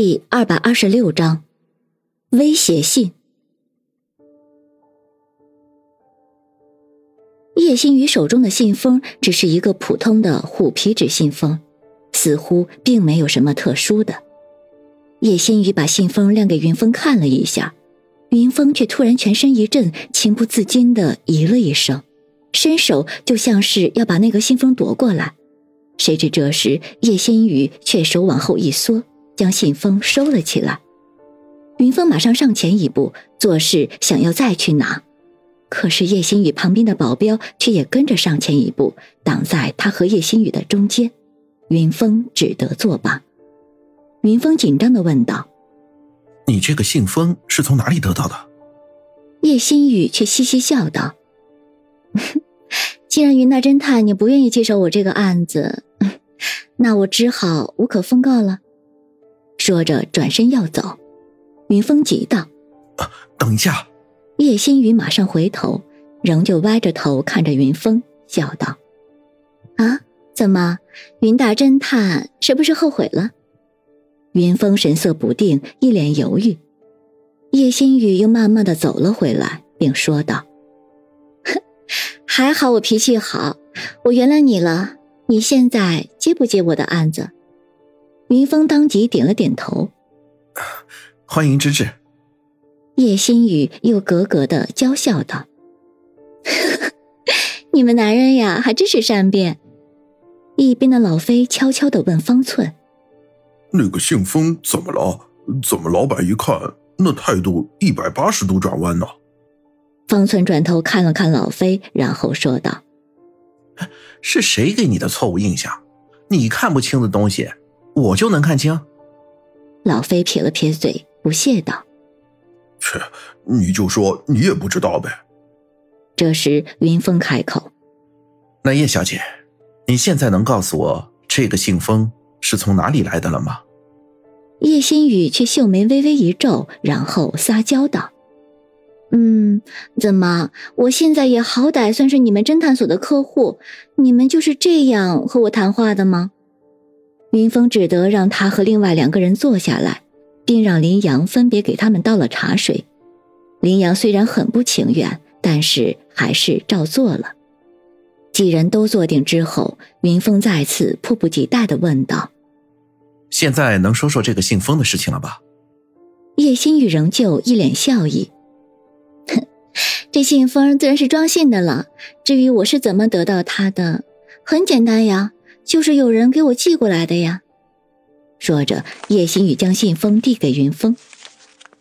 第二百二十六章，威胁信。叶心雨手中的信封只是一个普通的虎皮纸信封，似乎并没有什么特殊的。叶心雨把信封亮给云峰看了一下，云峰却突然全身一震，情不自禁的咦了一声，伸手就像是要把那个信封夺过来，谁知这时叶心雨却手往后一缩。将信封收了起来，云峰马上上前一步，做事想要再去拿，可是叶心雨旁边的保镖却也跟着上前一步，挡在他和叶心雨的中间，云峰只得作罢。云峰紧张的问道：“你这个信封是从哪里得到的？”叶心雨却嘻嘻笑道：“ 既然云大侦探你不愿意接手我这个案子，那我只好无可奉告了。”说着，转身要走，云峰急道：“等一下！”叶心雨马上回头，仍旧歪着头看着云峰，笑道：“啊，怎么，云大侦探是不是后悔了？”云峰神色不定，一脸犹豫。叶心雨又慢慢的走了回来，并说道：“哼，还好我脾气好，我原谅你了。你现在接不接我的案子？”云峰当即点了点头，欢迎之至。叶心雨又咯咯的娇笑道：“ 你们男人呀，还真是善变。”一边的老飞悄悄的问方寸：“那个姓封怎么了？怎么老板一看那态度一百八十度转弯呢？”方寸转头看了看老飞，然后说道：“是谁给你的错误印象？你看不清的东西。”我就能看清。老飞撇了撇嘴，不屑道：“切，你就说你也不知道呗。”这时，云峰开口：“那叶小姐，你现在能告诉我这个信封是从哪里来的了吗？”叶心雨却秀眉微微一皱，然后撒娇道：“嗯，怎么，我现在也好歹算是你们侦探所的客户，你们就是这样和我谈话的吗？”云峰只得让他和另外两个人坐下来，并让林阳分别给他们倒了茶水。林阳虽然很不情愿，但是还是照做了。几人都坐定之后，云峰再次迫不及待地问道：“现在能说说这个信封的事情了吧？”叶心雨仍旧一脸笑意：“哼，这信封自然是装信的了。至于我是怎么得到它的，很简单呀。”就是有人给我寄过来的呀。说着，叶心雨将信封递给云峰，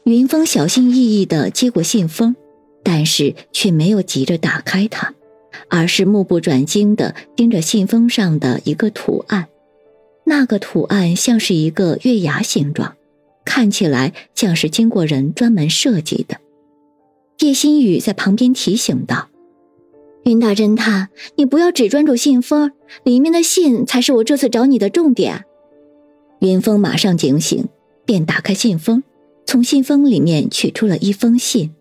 云峰小心翼翼的接过信封，但是却没有急着打开它，而是目不转睛的盯着信封上的一个图案。那个图案像是一个月牙形状，看起来像是经过人专门设计的。叶心雨在旁边提醒道。云大侦探，你不要只专注信封，里面的信才是我这次找你的重点。云峰马上警醒，便打开信封，从信封里面取出了一封信。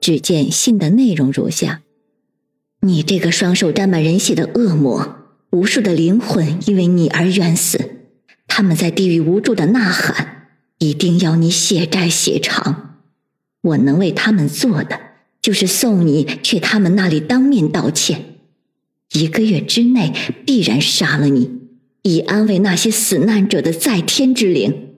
只见信的内容如下：你这个双手沾满人血的恶魔，无数的灵魂因为你而冤死，他们在地狱无助的呐喊，一定要你血债血偿。我能为他们做的。就是送你去他们那里当面道歉，一个月之内必然杀了你，以安慰那些死难者的在天之灵。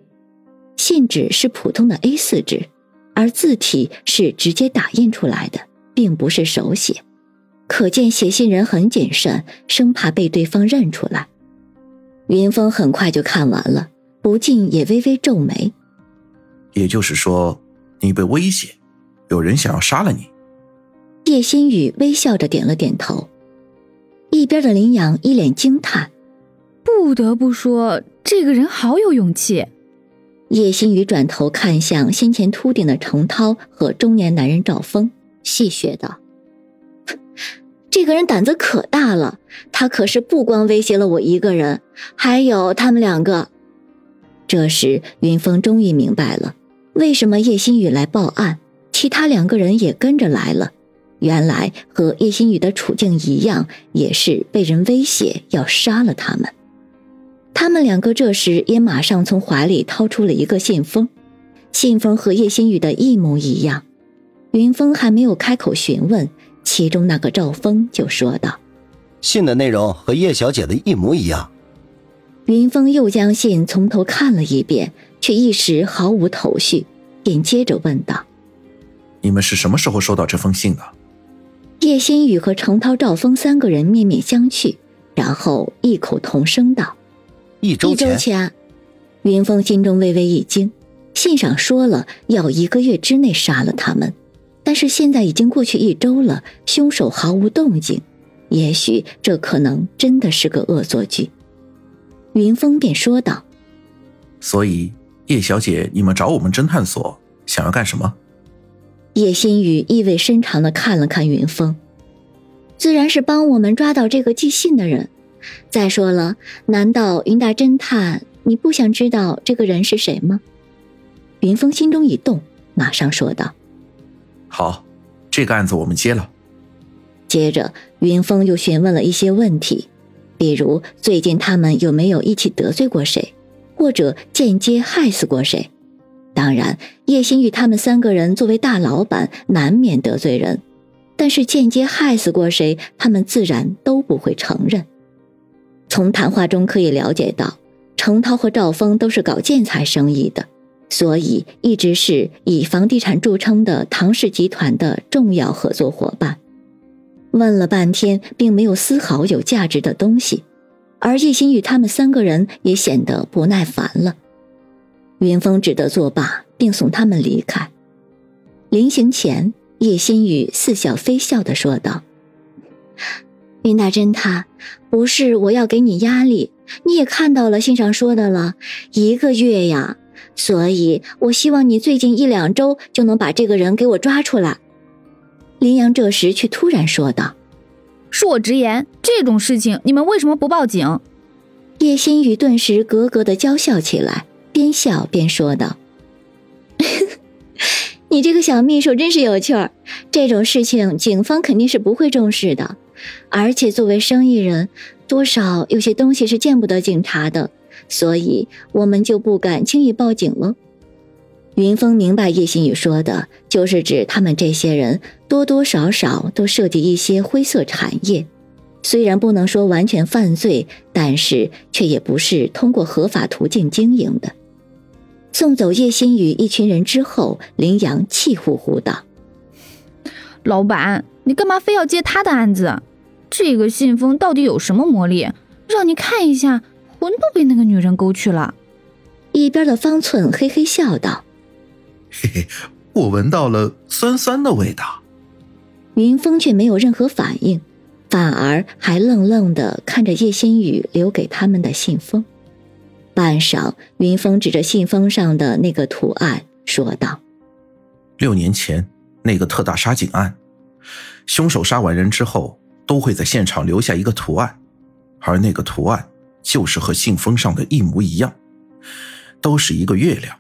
信纸是普通的 A 四纸，而字体是直接打印出来的，并不是手写，可见写信人很谨慎，生怕被对方认出来。云峰很快就看完了，不禁也微微皱眉。也就是说，你被威胁，有人想要杀了你。叶新宇微笑着点了点头，一边的林阳一脸惊叹：“不得不说，这个人好有勇气。”叶新宇转头看向先前秃顶的程涛和中年男人赵峰，戏谑道：“这个人胆子可大了，他可是不光威胁了我一个人，还有他们两个。”这时，云峰终于明白了，为什么叶新宇来报案，其他两个人也跟着来了。原来和叶心雨的处境一样，也是被人威胁要杀了他们。他们两个这时也马上从怀里掏出了一个信封，信封和叶心雨的一模一样。云峰还没有开口询问，其中那个赵峰就说道：“信的内容和叶小姐的一模一样。”云峰又将信从头看了一遍，却一时毫无头绪，便接着问道：“你们是什么时候收到这封信的？”叶新宇和程涛、赵峰三个人面面相觑，然后异口同声道：“一周前。”一周前，云峰心中微微一惊，信上说了要一个月之内杀了他们。但是现在已经过去一周了，凶手毫无动静，也许这可能真的是个恶作剧。云峰便说道：“所以叶小姐，你们找我们侦探所想要干什么？”叶心雨意味深长的看了看云峰，自然是帮我们抓到这个寄信的人。再说了，难道云大侦探你不想知道这个人是谁吗？云峰心中一动，马上说道。好，这个案子我们接了。接着，云峰又询问了一些问题，比如最近他们有没有一起得罪过谁，或者间接害死过谁。当然，叶心雨他们三个人作为大老板，难免得罪人，但是间接害死过谁，他们自然都不会承认。从谈话中可以了解到，程涛和赵峰都是搞建材生意的。所以一直是以房地产著称的唐氏集团的重要合作伙伴。问了半天，并没有丝毫有价值的东西，而叶心雨他们三个人也显得不耐烦了。云峰只得作罢，并送他们离开。临行前，叶心雨似笑非笑的说道：“云大侦探，不是我要给你压力，你也看到了信上说的了，一个月呀。”所以，我希望你最近一两周就能把这个人给我抓出来。林阳这时却突然说道：“恕我直言，这种事情你们为什么不报警？”叶心雨顿时咯咯的娇笑起来，边笑边说道：“ 你这个小秘书真是有趣儿。这种事情警方肯定是不会重视的，而且作为生意人，多少有些东西是见不得警察的。”所以我们就不敢轻易报警了。云峰明白叶心雨说的，就是指他们这些人多多少少都涉及一些灰色产业，虽然不能说完全犯罪，但是却也不是通过合法途径经营的。送走叶心雨一群人之后，林阳气呼呼道：“老板，你干嘛非要接他的案子？这个信封到底有什么魔力，让你看一下？”魂都被那个女人勾去了。一边的方寸嘿嘿笑道：“嘿嘿，我闻到了酸酸的味道。”云峰却没有任何反应，反而还愣愣的看着叶心雨留给他们的信封。半晌，云峰指着信封上的那个图案说道：“六年前那个特大杀警案，凶手杀完人之后都会在现场留下一个图案，而那个图案……”就是和信封上的一模一样，都是一个月亮，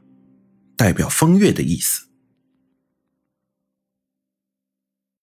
代表风月的意思。